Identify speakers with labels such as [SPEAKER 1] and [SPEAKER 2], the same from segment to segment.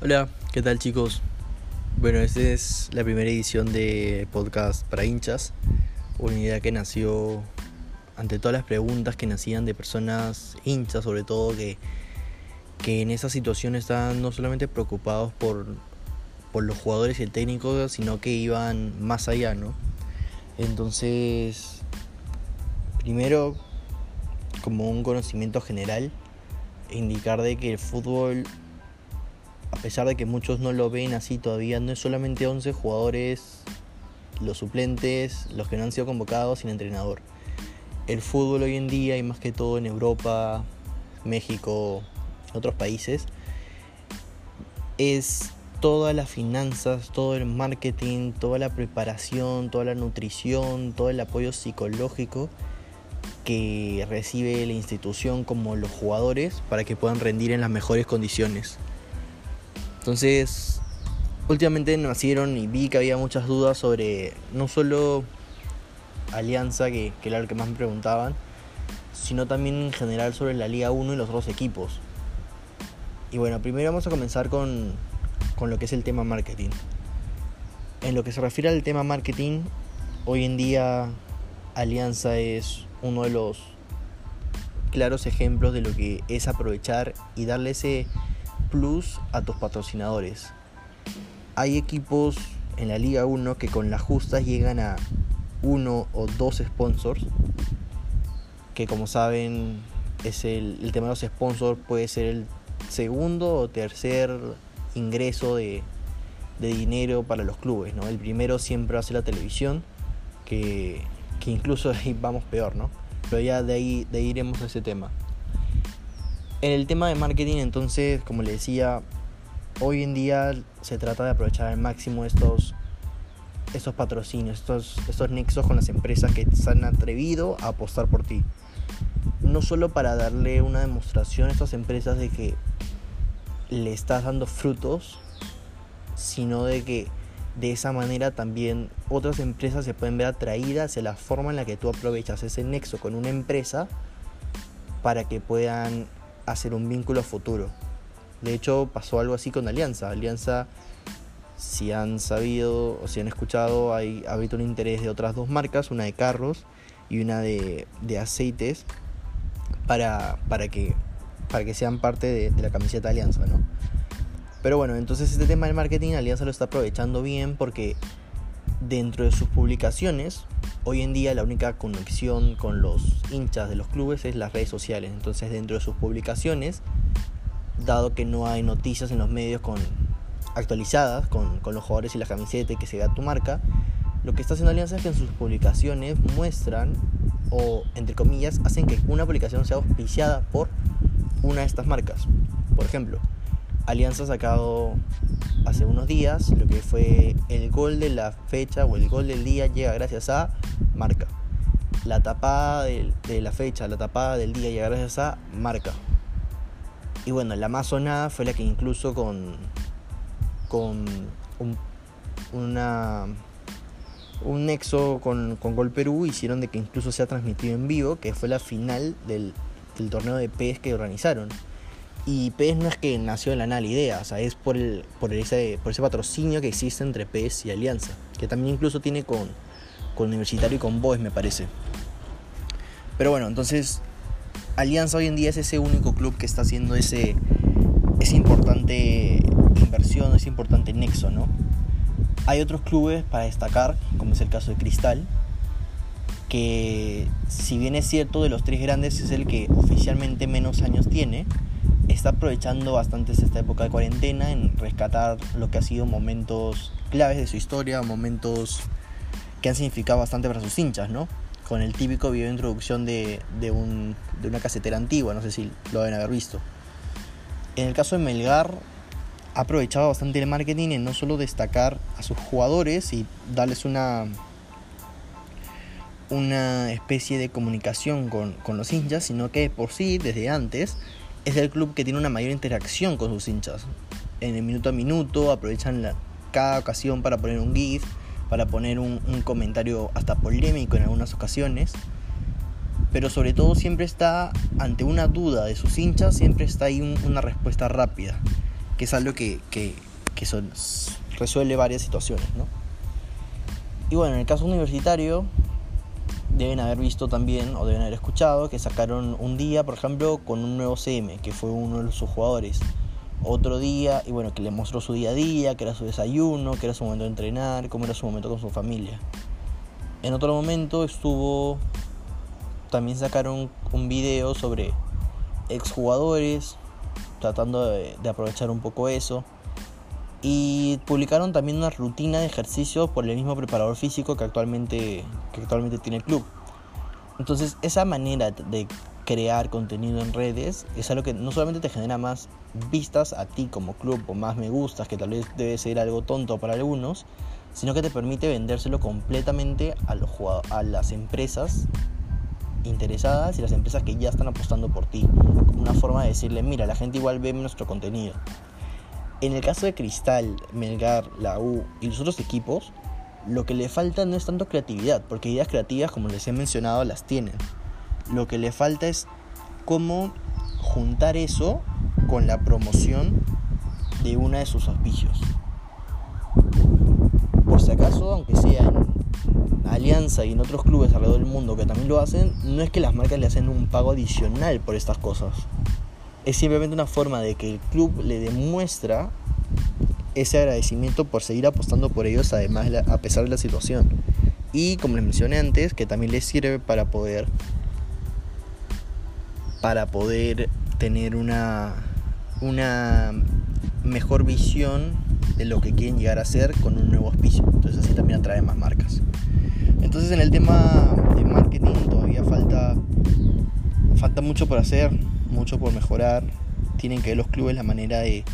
[SPEAKER 1] Hola, ¿qué tal chicos? Bueno, esta es la primera edición de podcast para hinchas, una idea que nació ante todas las preguntas que nacían de personas hinchas, sobre todo que, que en esa situación estaban no solamente preocupados por, por los jugadores y el técnico, sino que iban más allá, ¿no? Entonces, primero, como un conocimiento general, indicar de que el fútbol a pesar de que muchos no lo ven así todavía, no es solamente 11 jugadores, los suplentes, los que no han sido convocados sin entrenador. El fútbol hoy en día, y más que todo en Europa, México, otros países, es todas las finanzas, todo el marketing, toda la preparación, toda la nutrición, todo el apoyo psicológico que recibe la institución como los jugadores para que puedan rendir en las mejores condiciones. Entonces, últimamente nacieron y vi que había muchas dudas sobre no solo Alianza, que, era lo que más me preguntaban, sino también en general sobre la Liga 1 y los dos equipos. Y bueno, primero vamos a comenzar con, con lo que es el tema marketing. En lo que se refiere al tema marketing, hoy en día Alianza es uno de los claros ejemplos de lo que es aprovechar y darle ese plus a tus patrocinadores. Hay equipos en la Liga 1 que con las justas llegan a uno o dos sponsors, que como saben es el, tema de los sponsors puede ser el segundo o tercer ingreso de, dinero para los clubes. ¿no? El primero siempre va a ser la televisión, que, que incluso ahí vamos peor, ¿no? Pero ya de ahí, de ahí iremos a ese tema. En el tema de marketing, entonces, como le decía, hoy en día se trata de aprovechar al máximo estos, estos patrocinios, estos, estos nexos con las empresas que se han atrevido a apostar por ti. No solo para darle una demostración a estas empresas de que le estás dando frutos, sino de que de esa manera también otras empresas se pueden ver atraídas hacia la forma en la que tú aprovechas ese nexo con una empresa para que puedan hacer un vínculo futuro. De hecho, pasó algo así con Alianza. Alianza, si han sabido o si han escuchado, hay, ha habido un interés de otras dos marcas, una de carros y una de, aceites, para, para, que, para que sean parte de, de la camiseta de Alianza, ¿no? Pero bueno, entonces este tema del marketing Alianza lo está aprovechando bien porque dentro de sus publicaciones, hoy en día la única conexión con los hinchas de los clubes es las redes sociales. Entonces dentro de sus publicaciones, dado que no hay noticias en los medios con, actualizadas con, los jugadores y la camiseta que se vea tu marca, lo que está haciendo Alianza es que en sus publicaciones muestran o entre comillas hacen que una publicación sea auspiciada por una de estas marcas. Por ejemplo, Alianza ha sacado hace unos días lo que fue el gol de la fecha o el gol del día llega gracias a marca. La tapada de, la fecha, la tapada del día llega gracias a marca. Y bueno, la más sonada fue la que incluso con, con un, una, un nexo con, con Gol Perú hicieron de que incluso sea transmitido en vivo, que fue la final del, del torneo de PES que organizaron. Y PES no es que nació en la nada la idea, o sea, es por, el, por, ese, por ese patrocinio que existe entre PES y Alianza, que también incluso tiene con, con Universitario y con Boes, me parece. Pero bueno, entonces Alianza hoy en día es ese único club que está haciendo ese, esa importante inversión, ese importante nexo, ¿no? Hay otros clubes para destacar, como es el caso de Cristal, que si bien es cierto de los tres grandes es el que oficialmente menos años tiene, está aprovechando bastante esta época de cuarentena en rescatar lo que ha sido momentos claves de su historia, momentos que han significado bastante para sus hinchas, ¿no? Con el típico video de introducción de, de, un, de una casetera antigua, no sé si lo deben haber visto. En el caso de Melgar, ha aprovechado bastante el marketing en no solo destacar a sus jugadores y darles una, una especie de comunicación con, con los hinchas, sino que por sí, desde antes, es el club que tiene una mayor interacción con sus hinchas. En el minuto a minuto aprovechan cada ocasión para poner un GIF, para poner un, comentario hasta polémico en algunas ocasiones. Pero sobre todo siempre está ante una duda de sus hinchas, siempre está ahí una respuesta rápida. que es algo que, que, que resuelve varias situaciones, ¿no? Y bueno, en el caso universitario, deben haber visto también o deben haber escuchado que sacaron un día, por ejemplo, con un nuevo CM, que fue uno de sus jugadores. Otro día, y bueno, que le mostró su día a día, que era su desayuno, que era su momento de entrenar, cómo era su momento con su familia. En otro momento estuvo, también sacaron un video sobre exjugadores, tratando de, de aprovechar un poco eso. Y publicaron también una rutina de ejercicios por el mismo preparador físico que actualmente, que actualmente tiene el club. Entonces esa manera de crear contenido en redes es algo que no solamente te genera más vistas a ti como club o más me gustas, que tal vez debe ser algo tonto para algunos, sino que te permite vendérselo completamente a, los a las empresas interesadas y las empresas que ya están apostando por ti, como una forma de decirle, mira, la gente igual ve nuestro contenido. En el caso de Cristal, Melgar, la U y los otros equipos, lo que le falta no es tanto creatividad, porque ideas creativas, como les he mencionado, las tienen. Lo que le falta es cómo juntar eso con la promoción de una de sus auspicios. Por si acaso, aunque sea en Alianza y en otros clubes alrededor del mundo que también lo hacen, no es que las marcas le hacen un pago adicional por estas cosas es simplemente una forma de que el club le demuestra ese agradecimiento por seguir apostando por ellos además a pesar de la situación. Y como les mencioné antes que también les sirve para poder para poder tener una una mejor visión de lo que quieren llegar a hacer con un nuevo auspicio. Entonces así también atrae más marcas. Entonces en el tema de marketing todavía falta falta mucho por hacer mucho por mejorar. Tienen que ver los clubes la manera de,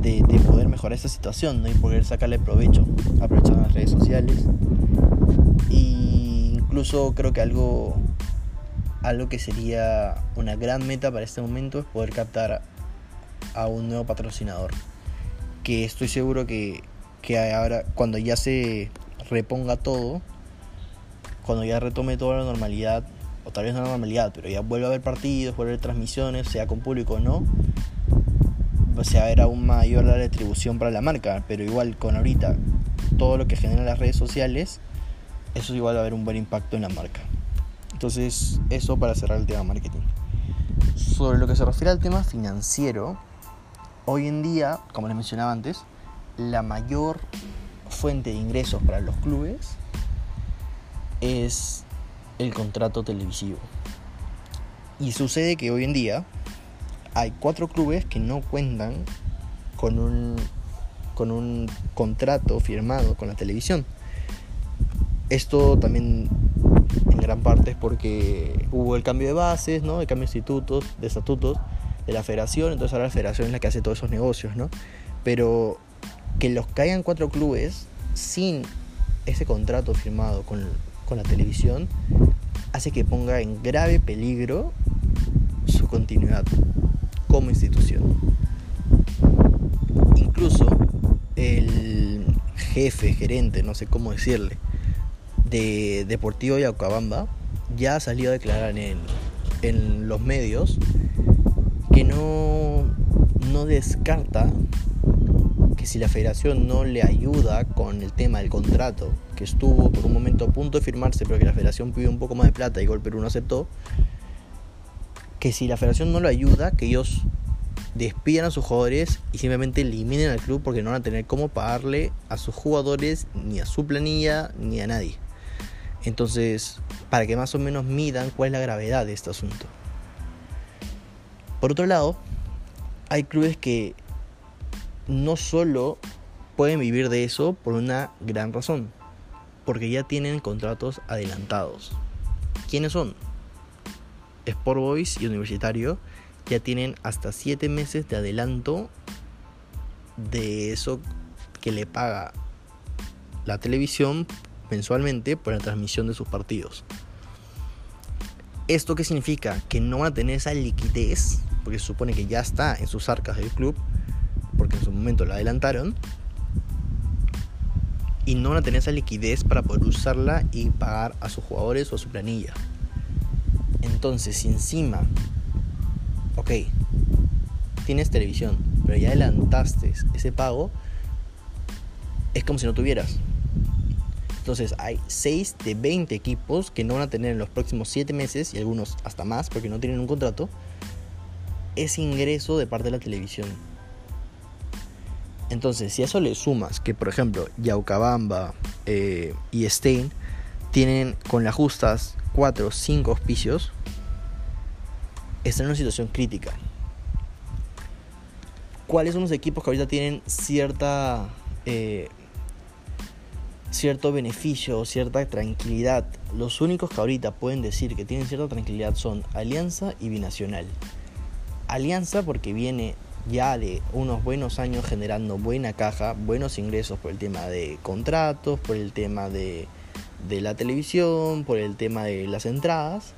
[SPEAKER 1] de, poder mejorar esta situación ¿no? y poder sacarle provecho, aprovechando las redes sociales. Y incluso creo que algo, algo que sería una gran meta para este momento es poder captar a un nuevo patrocinador. Que estoy seguro que, que ahora, cuando ya se reponga todo, cuando ya retome toda la normalidad, o tal vez no normalidad, pero ya vuelve a haber partidos, vuelve a haber transmisiones, sea con público o no, pues se va a ver aún mayor la retribución para la marca, pero igual con ahorita todo lo que generan las redes sociales, eso igual va a haber un buen impacto en la marca. Entonces, eso para cerrar el tema marketing. Sobre lo que se refiere al tema financiero, hoy en día, como les mencionaba antes, la mayor fuente de ingresos para los clubes es el contrato televisivo. Y sucede que hoy en día hay cuatro clubes que no cuentan con un, con un contrato firmado con la televisión. Esto también en gran parte es porque hubo el cambio de bases, ¿no? el cambio de institutos, de estatutos de la federación, entonces ahora la federación es la que hace todos esos negocios, ¿no? Pero que los caigan cuatro clubes sin ese contrato firmado con, con la televisión hace que ponga en grave peligro su continuidad como institución. Incluso el jefe, gerente, no sé cómo decirle, de Deportivo Yaucabamba ya ha salido a declarar en, en los medios que no, no descarta si la federación no le ayuda con el tema del contrato, que estuvo por un momento a punto de firmarse, pero que la federación pidió un poco más de plata y Gol Perú no aceptó, que si la federación no lo ayuda, que ellos despidan a sus jugadores y simplemente eliminen al club porque no van a tener cómo pagarle a sus jugadores, ni a su planilla, ni a nadie. Entonces, para que más o menos midan cuál es la gravedad de este asunto. Por otro lado, hay clubes que no solo pueden vivir de eso por una gran razón, porque ya tienen contratos adelantados. ¿Quiénes son? Sport Boys y Universitario ya tienen hasta 7 meses de adelanto de eso que le paga la televisión mensualmente por la transmisión de sus partidos. ¿Esto qué significa? Que no van a tener esa liquidez, porque se supone que ya está en sus arcas del club, porque en su momento la adelantaron, y no van a tener esa liquidez para poder usarla y pagar a sus jugadores o a su planilla. Entonces, si encima, ok, tienes televisión, pero ya adelantaste ese pago, es como si no tuvieras. Entonces hay 6 de 20 equipos que no van a tener en los próximos 7 meses, y algunos hasta más porque no tienen un contrato, ese ingreso de parte de la televisión. Entonces, si a eso le sumas que, por ejemplo, Yaucabamba eh, y Stein tienen con las justas 4 o 5 auspicios, están en una situación crítica. ¿Cuáles son los equipos que ahorita tienen cierta eh, cierto beneficio, cierta tranquilidad? Los únicos que ahorita pueden decir que tienen cierta tranquilidad son Alianza y Binacional. Alianza porque viene ya de unos buenos años generando buena caja, buenos ingresos por el tema de contratos, por el tema de, de la televisión, por el tema de las entradas.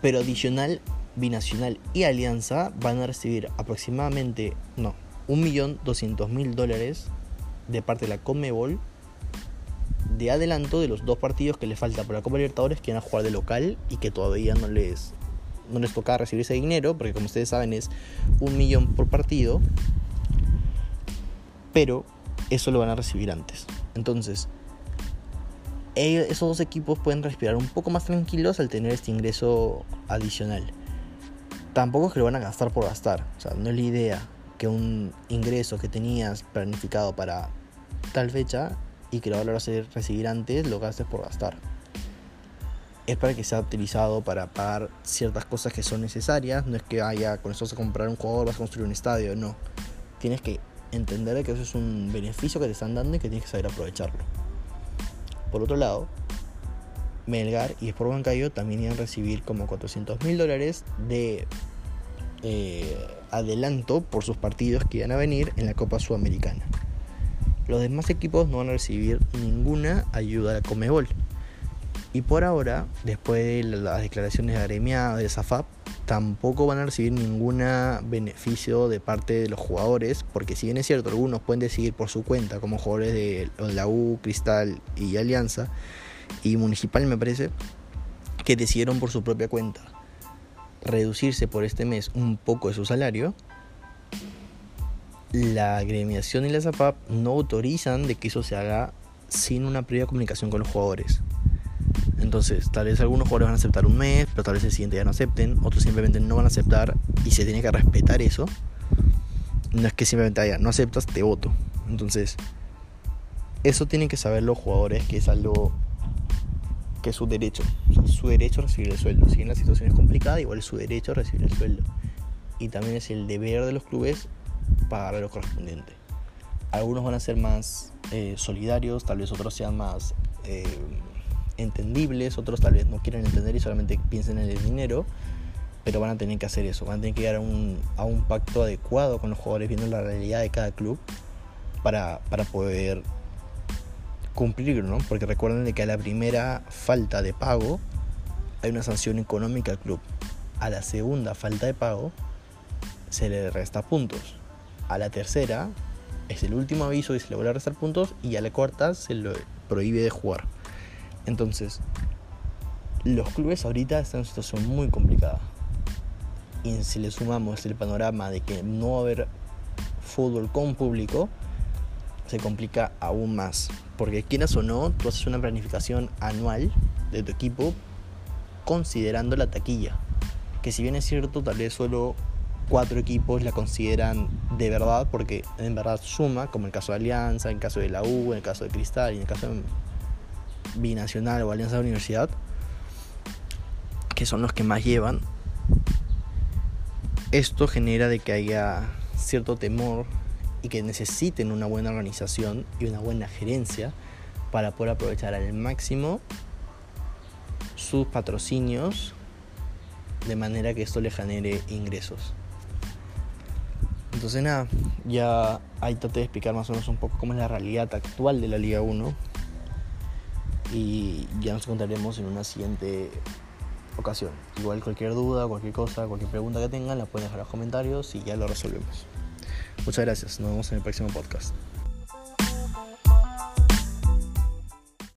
[SPEAKER 1] Pero adicional, Binacional y Alianza van a recibir aproximadamente, no, 1.200.000 dólares de parte de la Comebol de adelanto de los dos partidos que les falta por la Copa Libertadores que van a jugar de local y que todavía no les no les toca recibir ese dinero, porque como ustedes saben es un millón por partido, pero eso lo van a recibir antes. Entonces, esos dos equipos pueden respirar un poco más tranquilos al tener este ingreso adicional. Tampoco es que lo van a gastar por gastar, o sea, no es la idea que un ingreso que tenías planificado para tal fecha y que lo vas a recibir antes lo gastes por gastar es para que sea utilizado para pagar ciertas cosas que son necesarias. No es que haya con eso a comprar un jugador, vas a construir un estadio, no. Tienes que entender que eso es un beneficio que te están dando y que tienes que saber aprovecharlo. Por otro lado, Melgar y Sport Bancayo también iban a recibir como 400 mil dólares de eh, adelanto por sus partidos que iban a venir en la Copa Sudamericana. Los demás equipos no van a recibir ninguna ayuda de Comebol. Y por ahora, después de las declaraciones de agremiadas de SAFAP, tampoco van a recibir ningún beneficio de parte de los jugadores, porque si bien es cierto, algunos pueden decidir por su cuenta, como jugadores de la U, Cristal y Alianza, y Municipal me parece, que decidieron por su propia cuenta reducirse por este mes un poco de su salario, la agremiación y la SAFAP no autorizan de que eso se haga sin una previa comunicación con los jugadores. Entonces, tal vez algunos jugadores van a aceptar un mes, pero tal vez el siguiente ya no acepten, otros simplemente no van a aceptar y se tiene que respetar eso. No es que simplemente haya, no aceptas, te voto. Entonces, eso tienen que saber los jugadores que es algo que es su derecho. su derecho a recibir el sueldo. Si en la situación es complicada, igual es su derecho a recibir el sueldo. Y también es el deber de los clubes pagar lo correspondiente. Algunos van a ser más eh, solidarios, tal vez otros sean más eh, entendibles, otros tal vez no quieren entender y solamente piensen en el dinero, pero van a tener que hacer eso, van a tener que llegar a un, a un pacto adecuado con los jugadores viendo la realidad de cada club para, para poder cumplirlo, ¿no? Porque recuerden que a la primera falta de pago hay una sanción económica al club. A la segunda falta de pago se le resta puntos. A la tercera es el último aviso y se le vuelve a restar puntos y a la cuarta se le prohíbe de jugar. Entonces, los clubes ahorita están en una situación muy complicada. Y si le sumamos el panorama de que no haber fútbol con público, se complica aún más. Porque quieras o no, tú haces una planificación anual de tu equipo considerando la taquilla. Que si bien es cierto, tal vez solo cuatro equipos la consideran de verdad, porque en verdad suma, como el caso de Alianza, en el caso de la U, en el caso de Cristal y en el caso de binacional o alianza de universidad, que son los que más llevan, esto genera de que haya cierto temor y que necesiten una buena organización y una buena gerencia para poder aprovechar al máximo sus patrocinios de manera que esto le genere ingresos. Entonces nada, ya ahí traté de explicar más o menos un poco cómo es la realidad actual de la Liga 1 y ya nos contaremos en una siguiente ocasión. Igual cualquier duda, cualquier cosa, cualquier pregunta que tengan la pueden dejar en los comentarios y ya lo resolvemos. Muchas gracias, nos vemos en el próximo podcast.